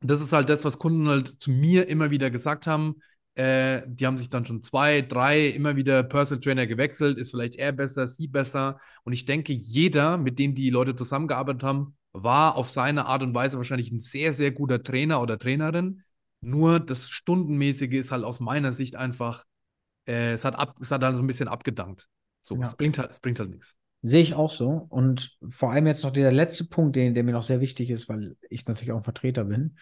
das ist halt das, was Kunden halt zu mir immer wieder gesagt haben. Äh, die haben sich dann schon zwei, drei immer wieder Personal Trainer gewechselt. Ist vielleicht er besser, sie besser. Und ich denke, jeder, mit dem die Leute zusammengearbeitet haben, war auf seine Art und Weise wahrscheinlich ein sehr, sehr guter Trainer oder Trainerin. Nur das Stundenmäßige ist halt aus meiner Sicht einfach, äh, es, hat ab, es hat halt so ein bisschen abgedankt. So, ja. es, bringt halt, es bringt halt nichts. Sehe ich auch so. Und vor allem jetzt noch der letzte Punkt, den, der mir noch sehr wichtig ist, weil ich natürlich auch ein Vertreter bin.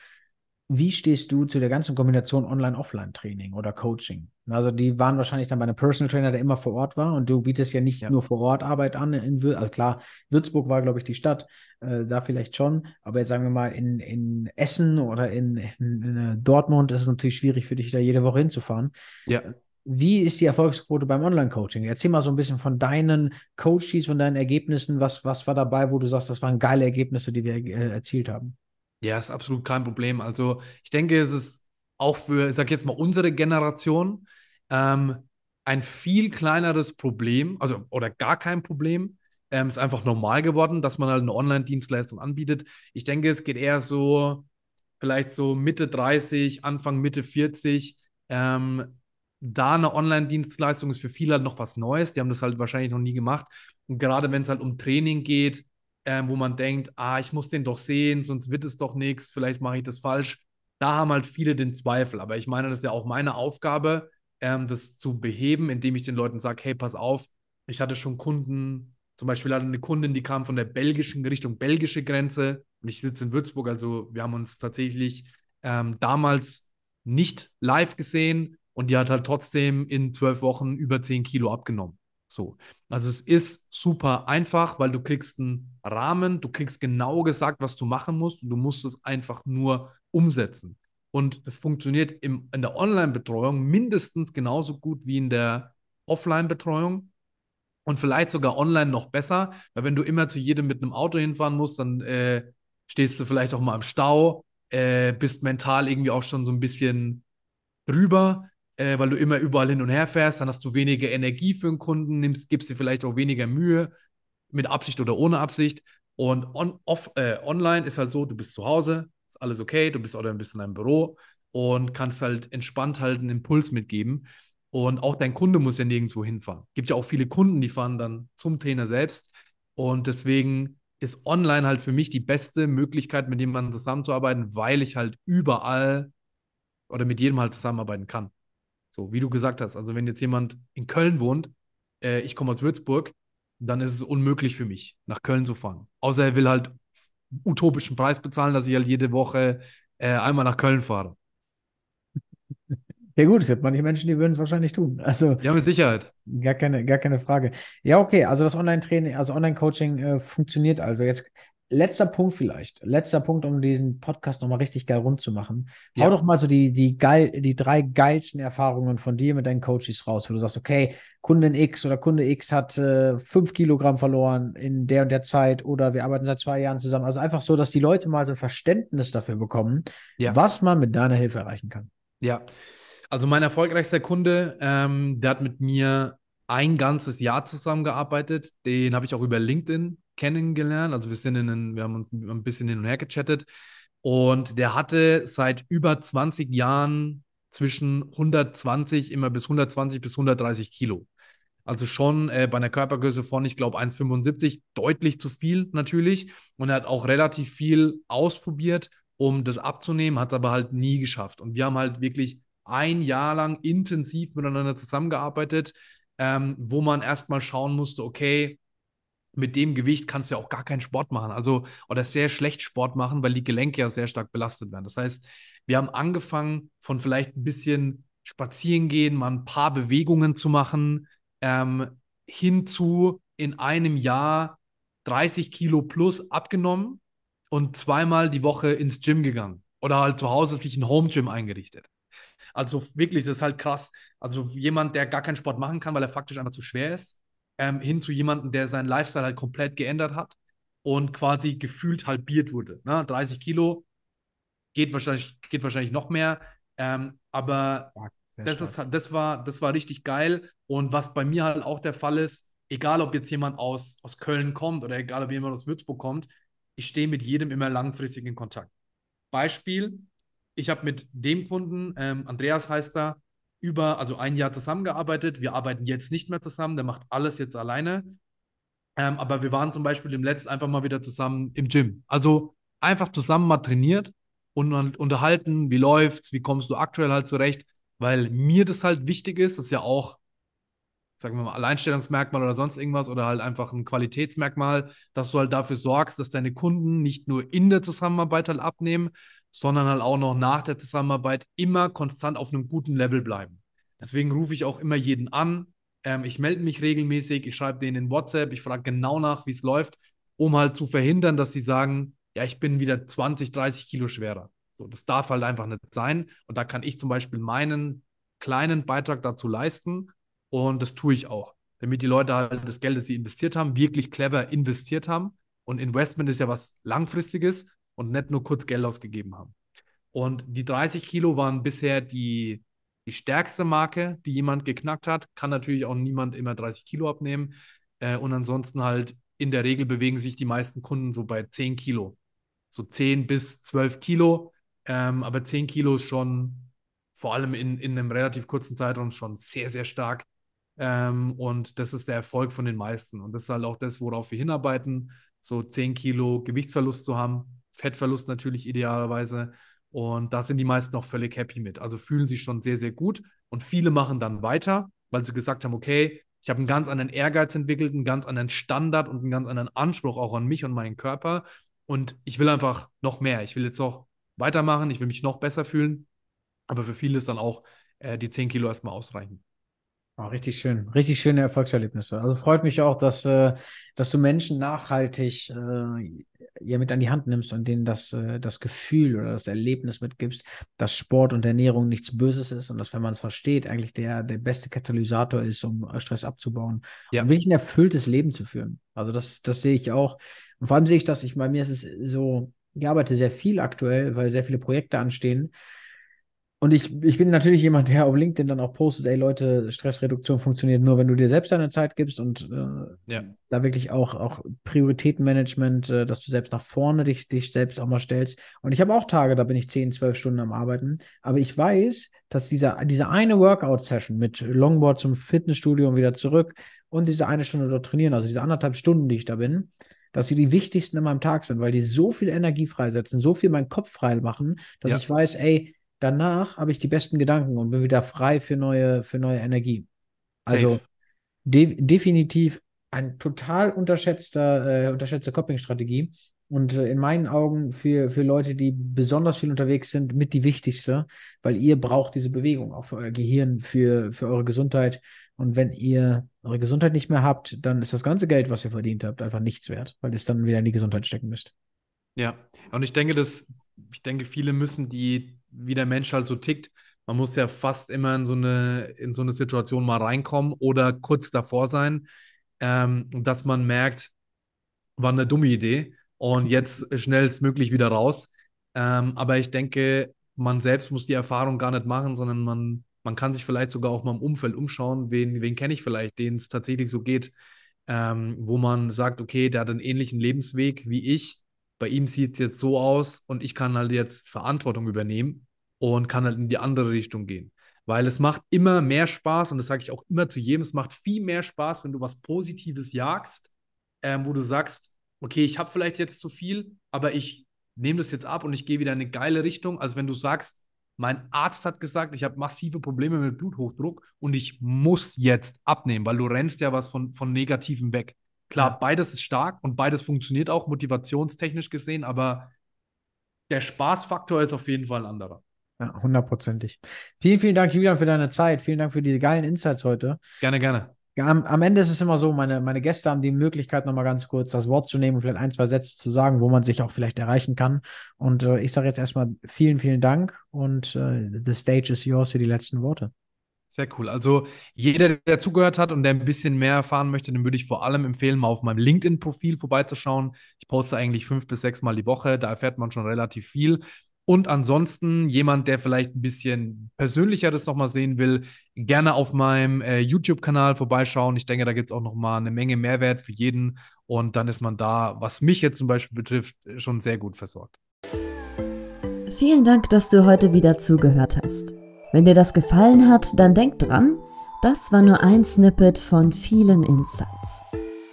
Wie stehst du zu der ganzen Kombination Online-Offline-Training oder Coaching? Also die waren wahrscheinlich dann bei einem Personal Trainer, der immer vor Ort war und du bietest ja nicht ja. nur vor Ort Arbeit an. In, also klar, Würzburg war, glaube ich, die Stadt, äh, da vielleicht schon, aber jetzt sagen wir mal in, in Essen oder in, in, in äh, Dortmund ist es natürlich schwierig für dich, da jede Woche hinzufahren. Ja. Wie ist die Erfolgsquote beim Online-Coaching? Erzähl mal so ein bisschen von deinen Coaches, von deinen Ergebnissen. Was, was war dabei, wo du sagst, das waren geile Ergebnisse, die wir äh, erzielt haben? Ja, ist absolut kein Problem. Also ich denke, es ist auch für, ich sag jetzt mal, unsere Generation ähm, ein viel kleineres Problem, also oder gar kein Problem. Ähm, ist einfach normal geworden, dass man halt eine Online-Dienstleistung anbietet. Ich denke, es geht eher so, vielleicht so Mitte 30, Anfang Mitte 40. Ähm, da eine Online-Dienstleistung ist für viele halt noch was Neues. Die haben das halt wahrscheinlich noch nie gemacht. Und gerade wenn es halt um Training geht, äh, wo man denkt, ah, ich muss den doch sehen, sonst wird es doch nichts, vielleicht mache ich das falsch. Da haben halt viele den Zweifel. Aber ich meine, das ist ja auch meine Aufgabe, ähm, das zu beheben, indem ich den Leuten sage, hey, pass auf, ich hatte schon Kunden, zum Beispiel hatte eine Kundin, die kam von der belgischen Richtung belgische Grenze und ich sitze in Würzburg, also wir haben uns tatsächlich ähm, damals nicht live gesehen und die hat halt trotzdem in zwölf Wochen über zehn Kilo abgenommen. So. Also es ist super einfach, weil du kriegst einen Rahmen, du kriegst genau gesagt, was du machen musst und du musst es einfach nur umsetzen. Und es funktioniert im, in der Online-Betreuung mindestens genauso gut wie in der Offline-Betreuung und vielleicht sogar online noch besser, weil wenn du immer zu jedem mit einem Auto hinfahren musst, dann äh, stehst du vielleicht auch mal im Stau, äh, bist mental irgendwie auch schon so ein bisschen drüber äh, weil du immer überall hin und her fährst, dann hast du weniger Energie für den Kunden, nimmst, gibst dir vielleicht auch weniger Mühe, mit Absicht oder ohne Absicht. Und on, off, äh, online ist halt so, du bist zu Hause, ist alles okay, du bist oder ein bisschen in deinem Büro und kannst halt entspannt halt einen Impuls mitgeben. Und auch dein Kunde muss ja nirgendwo hinfahren. Gibt ja auch viele Kunden, die fahren dann zum Trainer selbst. Und deswegen ist online halt für mich die beste Möglichkeit, mit jemandem zusammenzuarbeiten, weil ich halt überall oder mit jedem halt zusammenarbeiten kann. So, wie du gesagt hast, also wenn jetzt jemand in Köln wohnt, äh, ich komme aus Würzburg, dann ist es unmöglich für mich, nach Köln zu fahren. Außer er will halt utopischen Preis bezahlen, dass ich halt jede Woche äh, einmal nach Köln fahre. Ja gut, es gibt manche Menschen, die würden es wahrscheinlich tun. Also ja, mit Sicherheit. Gar keine, gar keine Frage. Ja, okay, also das Online-Training, also Online-Coaching äh, funktioniert also. Jetzt letzter Punkt vielleicht. Letzter Punkt, um diesen Podcast nochmal richtig geil rund zu machen. Ja. Hau doch mal so die, die, geil, die drei geilsten Erfahrungen von dir mit deinen Coaches raus, wo du sagst, okay, Kundin X oder Kunde X hat äh, fünf Kilogramm verloren in der und der Zeit oder wir arbeiten seit zwei Jahren zusammen. Also einfach so, dass die Leute mal so ein Verständnis dafür bekommen, ja. was man mit deiner Hilfe erreichen kann. Ja, also mein erfolgreichster Kunde, ähm, der hat mit mir ein ganzes Jahr zusammengearbeitet. Den habe ich auch über LinkedIn kennengelernt. Also wir sind in einen, wir haben uns ein bisschen hin und her gechattet. Und der hatte seit über 20 Jahren zwischen 120 immer bis 120 bis 130 Kilo. Also schon äh, bei einer Körpergröße von, ich glaube, 1,75, deutlich zu viel natürlich. Und er hat auch relativ viel ausprobiert, um das abzunehmen, hat es aber halt nie geschafft. Und wir haben halt wirklich ein Jahr lang intensiv miteinander zusammengearbeitet, ähm, wo man erstmal schauen musste, okay, mit dem Gewicht kannst du ja auch gar keinen Sport machen. Also, oder sehr schlecht Sport machen, weil die Gelenke ja sehr stark belastet werden. Das heißt, wir haben angefangen, von vielleicht ein bisschen spazieren gehen, mal ein paar Bewegungen zu machen, ähm, hinzu in einem Jahr 30 Kilo plus abgenommen und zweimal die Woche ins Gym gegangen. Oder halt zu Hause sich ein Home Gym eingerichtet. Also wirklich, das ist halt krass. Also jemand, der gar keinen Sport machen kann, weil er faktisch einfach zu schwer ist, ähm, hin zu jemandem, der seinen Lifestyle halt komplett geändert hat und quasi gefühlt halbiert wurde. Ne? 30 Kilo geht wahrscheinlich, geht wahrscheinlich noch mehr, ähm, aber das, ist, das, war, das war richtig geil. Und was bei mir halt auch der Fall ist, egal ob jetzt jemand aus, aus Köln kommt oder egal ob jemand aus Würzburg kommt, ich stehe mit jedem immer langfristig in Kontakt. Beispiel, ich habe mit dem Kunden, ähm, Andreas heißt er, über, also ein Jahr zusammengearbeitet. Wir arbeiten jetzt nicht mehr zusammen, der macht alles jetzt alleine. Ähm, aber wir waren zum Beispiel im letzten einfach mal wieder zusammen im Gym. Also einfach zusammen mal trainiert und unterhalten, wie läuft's, wie kommst du aktuell halt zurecht, weil mir das halt wichtig ist, das ist ja auch, sagen wir mal, Alleinstellungsmerkmal oder sonst irgendwas oder halt einfach ein Qualitätsmerkmal, dass du halt dafür sorgst, dass deine Kunden nicht nur in der Zusammenarbeit halt abnehmen, sondern halt auch noch nach der Zusammenarbeit immer konstant auf einem guten Level bleiben. Deswegen rufe ich auch immer jeden an. Ähm, ich melde mich regelmäßig, ich schreibe denen in WhatsApp, ich frage genau nach, wie es läuft, um halt zu verhindern, dass sie sagen, ja, ich bin wieder 20, 30 Kilo schwerer. So, das darf halt einfach nicht sein. Und da kann ich zum Beispiel meinen kleinen Beitrag dazu leisten. Und das tue ich auch. Damit die Leute halt das Geld, das sie investiert haben, wirklich clever investiert haben. Und Investment ist ja was Langfristiges und nicht nur kurz Geld ausgegeben haben. Und die 30 Kilo waren bisher die, die stärkste Marke, die jemand geknackt hat. Kann natürlich auch niemand immer 30 Kilo abnehmen. Äh, und ansonsten halt in der Regel bewegen sich die meisten Kunden so bei 10 Kilo. So 10 bis 12 Kilo. Ähm, aber 10 Kilo ist schon vor allem in, in einem relativ kurzen Zeitraum schon sehr, sehr stark. Ähm, und das ist der Erfolg von den meisten. Und das ist halt auch das, worauf wir hinarbeiten, so 10 Kilo Gewichtsverlust zu haben, Fettverlust natürlich idealerweise. Und da sind die meisten auch völlig happy mit. Also fühlen sich schon sehr, sehr gut. Und viele machen dann weiter, weil sie gesagt haben, okay, ich habe einen ganz anderen Ehrgeiz entwickelt, einen ganz anderen Standard und einen ganz anderen Anspruch auch an mich und meinen Körper. Und ich will einfach noch mehr. Ich will jetzt noch weitermachen, ich will mich noch besser fühlen. Aber für viele ist dann auch äh, die 10 Kilo erstmal ausreichen. Oh, richtig schön, richtig schöne Erfolgserlebnisse. Also freut mich auch, dass, äh, dass du Menschen nachhaltig äh, ja mit an die Hand nimmst und denen das, äh, das Gefühl oder das Erlebnis mitgibst, dass Sport und Ernährung nichts Böses ist und dass, wenn man es versteht, eigentlich der, der beste Katalysator ist, um Stress abzubauen ja. und wirklich ein erfülltes Leben zu führen. Also das, das sehe ich auch. Und vor allem sehe ich das, ich bei mir ist es so, ich arbeite sehr viel aktuell, weil sehr viele Projekte anstehen. Und ich, ich bin natürlich jemand, der auf LinkedIn dann auch postet, ey Leute, Stressreduktion funktioniert nur, wenn du dir selbst deine Zeit gibst und äh, ja. da wirklich auch, auch Prioritätenmanagement, äh, dass du selbst nach vorne dich, dich selbst auch mal stellst. Und ich habe auch Tage, da bin ich 10, 12 Stunden am Arbeiten. Aber ich weiß, dass dieser, diese eine Workout-Session mit Longboard zum Fitnessstudio und wieder zurück und diese eine Stunde dort trainieren, also diese anderthalb Stunden, die ich da bin, dass sie die wichtigsten in meinem Tag sind, weil die so viel Energie freisetzen, so viel meinen Kopf frei machen, dass ja. ich weiß, ey, danach habe ich die besten Gedanken und bin wieder frei für neue, für neue Energie. Also de definitiv ein total unterschätzter, äh, unterschätzte Coping-Strategie. Und äh, in meinen Augen für, für Leute, die besonders viel unterwegs sind, mit die wichtigste, weil ihr braucht diese Bewegung auch für euer Gehirn, für, für eure Gesundheit. Und wenn ihr eure Gesundheit nicht mehr habt, dann ist das ganze Geld, was ihr verdient habt, einfach nichts wert, weil ihr es dann wieder in die Gesundheit stecken müsst. Ja, und ich denke, dass, ich denke, viele müssen die wie der Mensch halt so tickt. Man muss ja fast immer in so eine, in so eine Situation mal reinkommen oder kurz davor sein, ähm, dass man merkt, war eine dumme Idee und jetzt schnellstmöglich wieder raus. Ähm, aber ich denke, man selbst muss die Erfahrung gar nicht machen, sondern man, man kann sich vielleicht sogar auch mal im Umfeld umschauen, wen, wen kenne ich vielleicht, denen es tatsächlich so geht, ähm, wo man sagt, okay, der hat einen ähnlichen Lebensweg wie ich bei ihm sieht es jetzt so aus und ich kann halt jetzt Verantwortung übernehmen und kann halt in die andere Richtung gehen. Weil es macht immer mehr Spaß und das sage ich auch immer zu jedem, es macht viel mehr Spaß, wenn du was Positives jagst, ähm, wo du sagst, okay, ich habe vielleicht jetzt zu viel, aber ich nehme das jetzt ab und ich gehe wieder in eine geile Richtung. Also wenn du sagst, mein Arzt hat gesagt, ich habe massive Probleme mit Bluthochdruck und ich muss jetzt abnehmen, weil du rennst ja was von, von Negativem weg. Klar, ja. beides ist stark und beides funktioniert auch motivationstechnisch gesehen, aber der Spaßfaktor ist auf jeden Fall ein anderer. Ja, hundertprozentig. Vielen, vielen Dank, Julian, für deine Zeit. Vielen Dank für diese geilen Insights heute. Gerne, gerne. Am, am Ende ist es immer so, meine, meine Gäste haben die Möglichkeit, nochmal ganz kurz das Wort zu nehmen und vielleicht ein, zwei Sätze zu sagen, wo man sich auch vielleicht erreichen kann. Und äh, ich sage jetzt erstmal vielen, vielen Dank und äh, the stage is yours für die letzten Worte. Sehr cool. Also jeder, der zugehört hat und der ein bisschen mehr erfahren möchte, den würde ich vor allem empfehlen, mal auf meinem LinkedIn-Profil vorbeizuschauen. Ich poste eigentlich fünf bis sechs Mal die Woche, da erfährt man schon relativ viel. Und ansonsten jemand, der vielleicht ein bisschen persönlicheres nochmal sehen will, gerne auf meinem äh, YouTube-Kanal vorbeischauen. Ich denke, da gibt es auch nochmal eine Menge Mehrwert für jeden. Und dann ist man da, was mich jetzt zum Beispiel betrifft, schon sehr gut versorgt. Vielen Dank, dass du heute wieder zugehört hast. Wenn dir das gefallen hat, dann denk dran, das war nur ein Snippet von vielen Insights.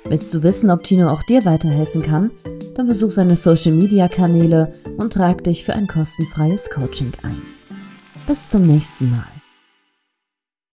Willst du wissen, ob Tino auch dir weiterhelfen kann? Dann besuch seine Social Media Kanäle und trag dich für ein kostenfreies Coaching ein. Bis zum nächsten Mal.